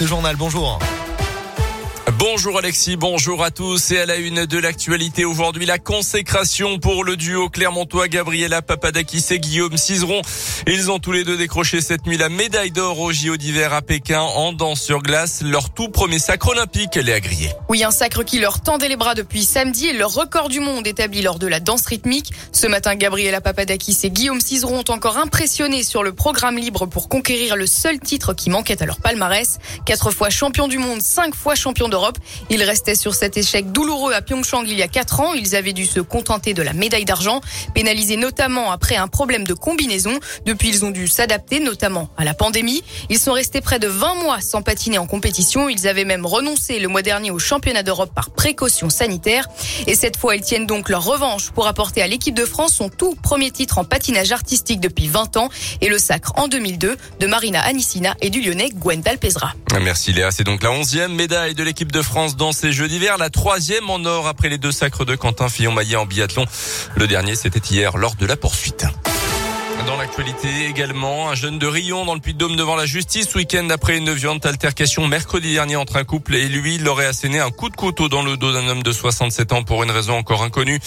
le journal, bonjour. Bonjour Alexis, bonjour à tous et à la une de l'actualité aujourd'hui la consécration pour le duo Clermontois Gabriela Papadakis et Guillaume Cizeron. Ils ont tous les deux décroché cette nuit la médaille d'or au JO d'hiver à Pékin en danse sur glace, leur tout premier sacre olympique, les a grillé. Oui, un sacre qui leur tendait les bras depuis samedi et leur record du monde établi lors de la danse rythmique. Ce matin, Gabriela Papadakis et Guillaume Cizeron ont encore impressionné sur le programme libre pour conquérir le seul titre qui manquait à leur palmarès. Quatre fois champion du monde, cinq fois champion d'Europe. Ils restaient sur cet échec douloureux à Pyeongchang il y a quatre ans. Ils avaient dû se contenter de la médaille d'argent, pénalisés notamment après un problème de combinaison. Depuis, ils ont dû s'adapter, notamment à la pandémie. Ils sont restés près de 20 mois sans patiner en compétition. Ils avaient même renoncé le mois dernier au championnat d'Europe par précaution sanitaire. Et cette fois, ils tiennent donc leur revanche pour apporter à l'équipe de France son tout premier titre en patinage artistique depuis 20 ans et le sacre en 2002 de Marina Anissina et du Lyonnais Gwendal Pesra. Merci Léa. C'est donc la onzième médaille de l'équipe de France dans ces Jeux d'hiver, la troisième en or après les deux sacres de Quentin Fillon-Maillet en biathlon. Le dernier, c'était hier lors de la poursuite. Dans l'actualité également, un jeune de Rion dans le Puy-de-Dôme devant la justice week-end après une violente altercation mercredi dernier entre un couple et lui. Il aurait asséné un coup de couteau dans le dos d'un homme de 67 ans pour une raison encore inconnue.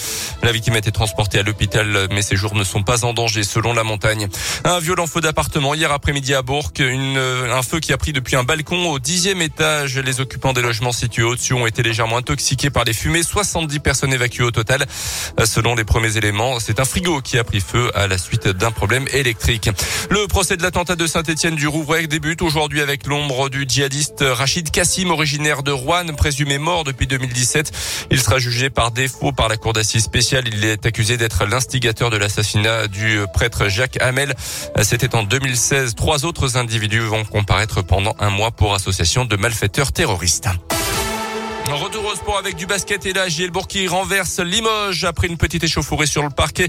La victime a été transportée à l'hôpital, mais ses jours ne sont pas en danger selon la montagne. Un violent feu d'appartement hier après-midi à Bourg. Une, un feu qui a pris depuis un balcon au dixième étage. Les occupants des logements situés au-dessus ont été légèrement intoxiqués par les fumées. 70 personnes évacuées au total. Selon les premiers éléments, c'est un frigo qui a pris feu à la suite d'un problème Le procès de l'attentat de Saint-Étienne du Rouvray débute aujourd'hui avec l'ombre du djihadiste Rachid Kassim, originaire de Rouen, présumé mort depuis 2017. Il sera jugé par défaut par la cour d'assises spéciale. Il est accusé d'être l'instigateur de l'assassinat du prêtre Jacques Hamel. C'était en 2016. Trois autres individus vont comparaître pendant un mois pour association de malfaiteurs terroristes. Retour au sport avec du basket et là, Gielbourg qui renverse Limoges après une petite échauffourée sur le parquet.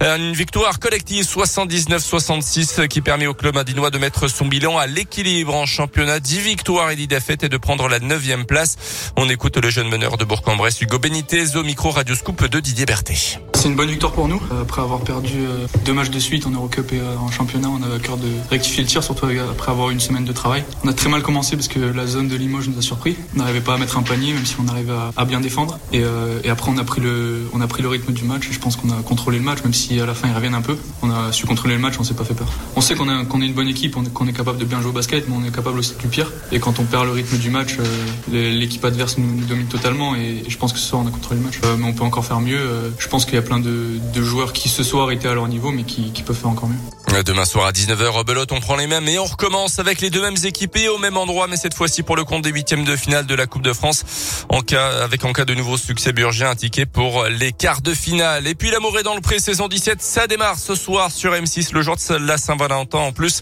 Une victoire collective 79-66 qui permet au club indinois de mettre son bilan à l'équilibre en championnat. 10 victoires et 10 défaites et de prendre la 9 place. On écoute le jeune meneur de Bourg-en-Bresse, Hugo Benitez, au micro Radio Scoop de Didier Berthet. C'est une bonne victoire pour nous. Après avoir perdu deux matchs de suite en Eurocup et en championnat, on avait à cœur de rectifier le tir, surtout après avoir une semaine de travail. On a très mal commencé parce que la zone de Limoges nous a surpris. On n'arrivait pas à mettre un panier, même si on arrive à, bien défendre. Et, euh, après, on a pris le, on a pris le rythme du match. Et je pense qu'on a contrôlé le match, même si à la fin ils reviennent un peu. On a su contrôler le match, on s'est pas fait peur. On sait qu'on est, est une bonne équipe, qu'on est, capable de bien jouer au basket, mais on est capable aussi du pire. Et quand on perd le rythme du match, euh, l'équipe adverse nous, domine totalement. Et, je pense que ce soir on a contrôlé le match. Euh, mais on peut encore faire mieux. je pense qu'il y a plein de, de, joueurs qui ce soir étaient à leur niveau, mais qui, qui peuvent faire encore mieux. Demain soir à 19h, Rebelote, on prend les mêmes et on recommence avec les deux mêmes équipés au même endroit, mais cette fois-ci pour le compte des huitièmes de finale de la Coupe de France. En cas, avec en cas de nouveau succès burgien, un ticket pour les quarts de finale. Et puis l'amour est dans le pré saison 17, ça démarre ce soir sur M6, le jour de la Saint-Valentin. En plus,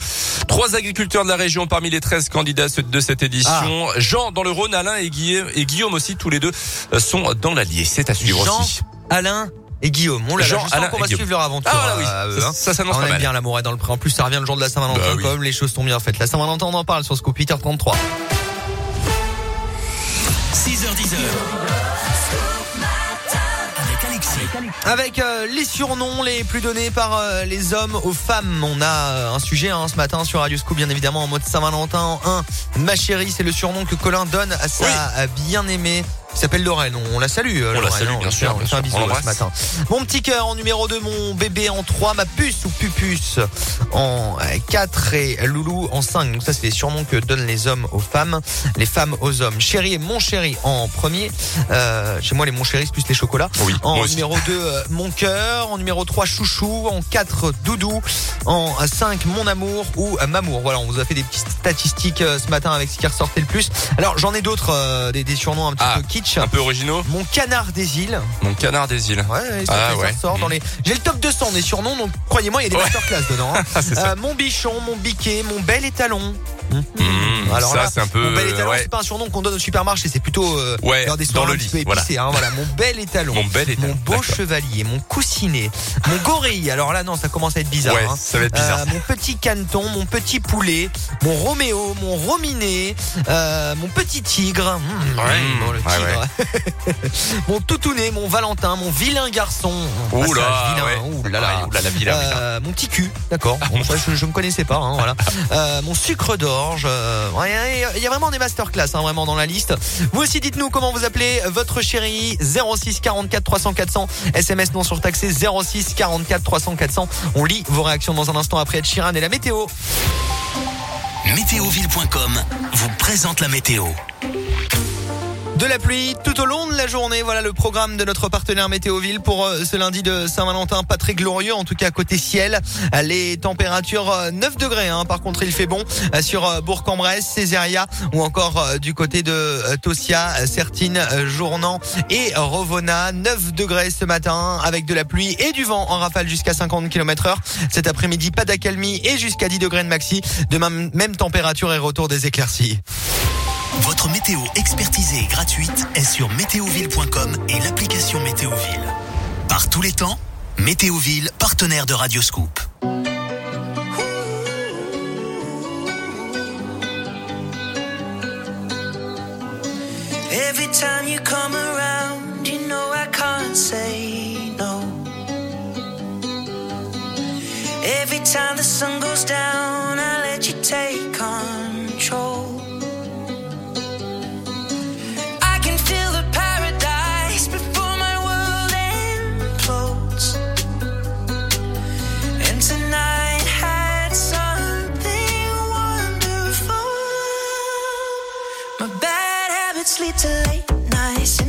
trois agriculteurs de la région parmi les 13 candidats de cette édition. Ah. Jean dans le Rhône, Alain et Guillaume, et Guillaume aussi, tous les deux sont dans l'Allier. C'est à suivre Jean, aussi. Alain et Guillaume. On l'a Jean, Alain qu'on va suivre leur aventure. Ah, oui. euh, ça, hein. ça s'annonce On aime mal. bien l'amour est dans le pré. En plus, ça revient le jour de la Saint-Valentin, Bah oui. comme les choses sont bien faites. La Saint-Valentin, on en parle sur Scoop 8h33. 6h10. Avec Alexis. Avec euh, les surnoms les plus donnés par euh, les hommes aux femmes. On a euh, un sujet hein, ce matin sur Radio Scoop, bien évidemment, en mode Saint-Valentin en 1. Ma chérie, c'est le surnom que Colin donne à sa Oui. bien-aimée. Qui s'appelle Lorraine. On, on la salue. euh, On la Lorraine, salue, hein, bien sûr, on fait un bisou ce matin. Mon petit cœur en numéro 2, mon bébé en 3, ma puce ou pupus en 4 et Loulou en 5. Donc ça, c'est les surnoms que donnent les hommes aux femmes, les femmes aux hommes. Chéri et mon chéri en premier. Euh, chez moi, les mon chéri, c'est plus les chocolats. Oui, En numéro 2, euh, mon cœur. En numéro 3, chouchou. En 4, doudou. En 5, mon amour ou euh, mamour. Voilà, on vous a fait des petites statistiques euh, ce matin avec ce qui ressortait le plus. Alors, j'en ai d'autres, euh, des, des surnoms un petit Ah, peu Un peu originaux. Mon canard des îles. Mon canard des îles. Ouais, ouais, ça, Ah, ouais. dans les. J'ai le top 200 des surnoms, donc croyez-moi, il y a des masterclass dedans. hein. Euh, mon bichon, mon biquet, mon bel étalon. Mmh, Alors ça, là, c'est un peu. Mon bel étalon, ouais. c'est pas un surnom qu'on donne au supermarché, c'est plutôt euh, Ouais, dans des dans un petit peu épicées, voilà. hein, voilà, mon bel étalon. Mon bel étalon, Mon beau chevalier, mon coussinet, mon gorille. Alors là, non, ça commence à être bizarre. Ouais, hein. ça va être bizarre. Euh, mon petit caneton, mon petit poulet, mon Roméo, mon Rominé, euh, mon petit tigre. Mmh, ouais, Mmh, bon, le ouais, tigre. mon toutounet, mon Valentin, mon vilain garçon. Vilain. Ouais, ouh là là, vilain, mon petit cul, d'accord. Bon, je, je me connaissais pas. Hein, voilà. Euh, mon sucre d'orge. euh, Il y a vraiment des masterclass hein, vraiment dans la liste. Vous aussi dites-nous comment vous appelez votre chérie 06 44 300 400 SMS non surtaxé 06 44 300 400. On lit vos réactions dans un instant après Ed Sheeran et la météo. Météoville.com vous présente la météo. De la pluie tout au long de la journée. Voilà le programme de notre partenaire Météoville pour euh, ce lundi de Saint-Valentin. Pas très glorieux, en tout cas côté ciel. Les températures 9 euh, degrés. Hein. Par contre, il fait bon euh, sur Bourg-en-Bresse, Césaria ou encore du côté de Tosia, Sertine, Journan et Rovona. 9 degrés ce matin avec de la pluie et du vent en rafale jusqu'à 50 km heure. Cet après-midi, pas d'accalmie et jusqu'à 10 degrés de maxi. Demain, même température et retour des éclaircies. Votre météo expertisée et gratuite est sur météoville.com et l'application Météoville. Par tous les temps, Météoville, partenaire de Radioscoop. Every time you come around, you know I can't say no. Every time the sun goes down, I let you take My bad habits lead to late nights